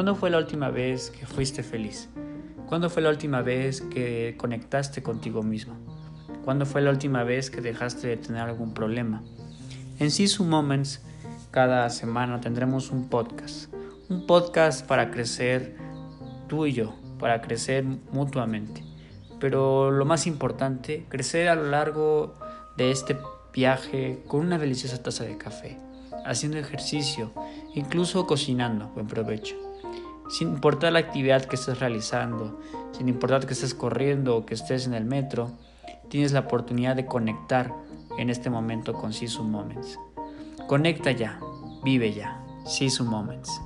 ¿Cuándo fue la última vez que fuiste feliz? ¿Cuándo fue la última vez que conectaste contigo mismo? ¿Cuándo fue la última vez que dejaste de tener algún problema? En Sisu Moments, cada semana tendremos un podcast. Un podcast para crecer tú y yo, para crecer mutuamente. Pero lo más importante, crecer a lo largo de este viaje con una deliciosa taza de café, haciendo ejercicio, incluso cocinando. Buen provecho sin importar la actividad que estés realizando, sin importar que estés corriendo o que estés en el metro, tienes la oportunidad de conectar en este momento con Sisu Moments. Conecta ya, vive ya, Sisu Moments.